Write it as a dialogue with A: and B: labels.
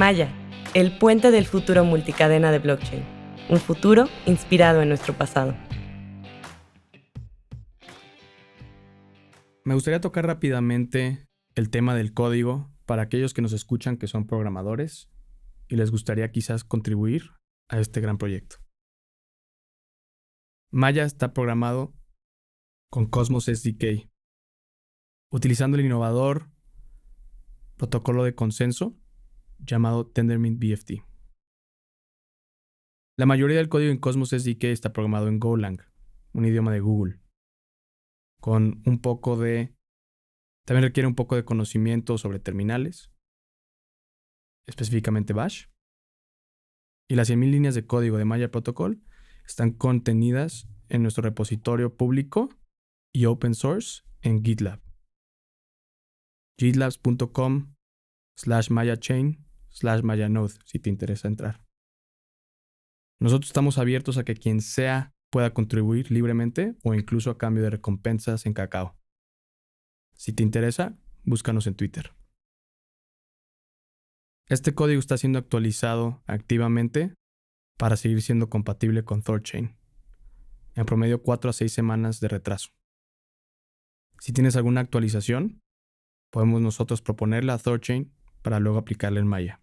A: Maya, el puente del futuro multicadena de blockchain. Un futuro inspirado en nuestro pasado.
B: Me gustaría tocar rápidamente el tema del código para aquellos que nos escuchan que son programadores y les gustaría quizás contribuir a este gran proyecto. Maya está programado con Cosmos SDK, utilizando el innovador protocolo de consenso llamado Tendermint BFT. La mayoría del código en Cosmos SDK está programado en Golang, un idioma de Google, con un poco de... También requiere un poco de conocimiento sobre terminales, específicamente Bash. Y las 100.000 líneas de código de Maya Protocol están contenidas en nuestro repositorio público y open source en GitLab. gitlabs.com slash mayachain slash mayanode si te interesa entrar. Nosotros estamos abiertos a que quien sea pueda contribuir libremente o incluso a cambio de recompensas en cacao. Si te interesa, búscanos en Twitter. Este código está siendo actualizado activamente para seguir siendo compatible con ThorChain. En promedio 4 a 6 semanas de retraso. Si tienes alguna actualización, podemos nosotros proponerla a ThorChain para luego aplicarla en Maya.